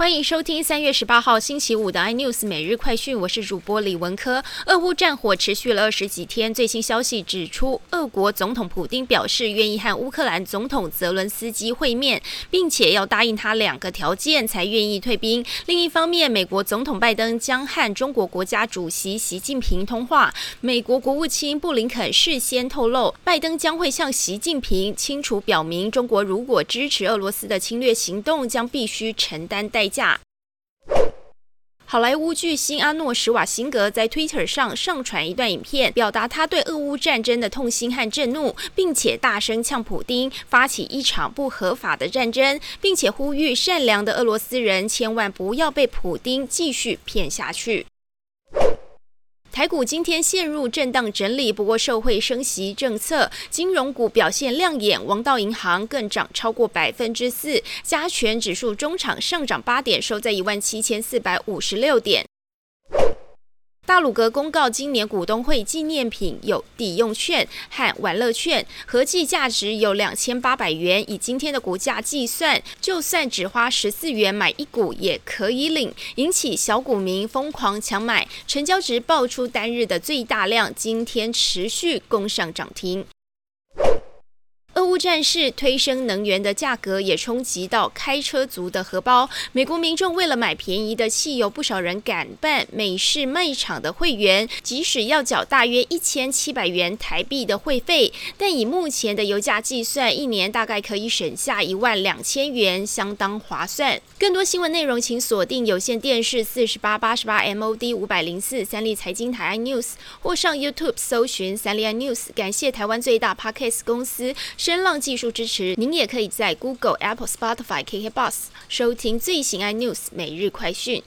欢迎收听三月十八号星期五的 iNews 每日快讯，我是主播李文科。俄乌战火持续了二十几天，最新消息指出，俄国总统普京表示愿意和乌克兰总统泽伦斯基会面，并且要答应他两个条件才愿意退兵。另一方面，美国总统拜登将和中国国家主席习近平通话。美国国务卿布林肯事先透露，拜登将会向习近平清楚表明，中国如果支持俄罗斯的侵略行动，将必须承担代。价。好莱坞巨星阿诺·施瓦辛格在 Twitter 上上传一段影片，表达他对俄乌战争的痛心和震怒，并且大声呛普丁发起一场不合法的战争，并且呼吁善良的俄罗斯人千万不要被普丁继续骗下去。台股今天陷入震荡整理，不过受惠升息政策，金融股表现亮眼，王道银行更涨超过百分之四，加权指数中场上涨八点，收在一万七千四百五十六点。大鲁阁公告，今年股东会纪念品有抵用券和玩乐券，合计价值有两千八百元。以今天的股价计算，就算只花十四元买一股也可以领，引起小股民疯狂抢买，成交值爆出单日的最大量，今天持续攻上涨停。俄乌战事推升能源的价格，也冲击到开车族的荷包。美国民众为了买便宜的汽油，不少人敢办美式卖场的会员，即使要缴大约一千七百元台币的会费，但以目前的油价计算，一年大概可以省下一万两千元，相当划算。更多新闻内容，请锁定有线电视四十八八十八 MOD 五百零四三立财经台 iNews，或上 YouTube 搜寻三立 iNews。感谢台湾最大 Podcast 公司。浪技术支持，您也可以在 Google、Apple、Spotify、KK Bus 收听最新 iNews 每日快讯。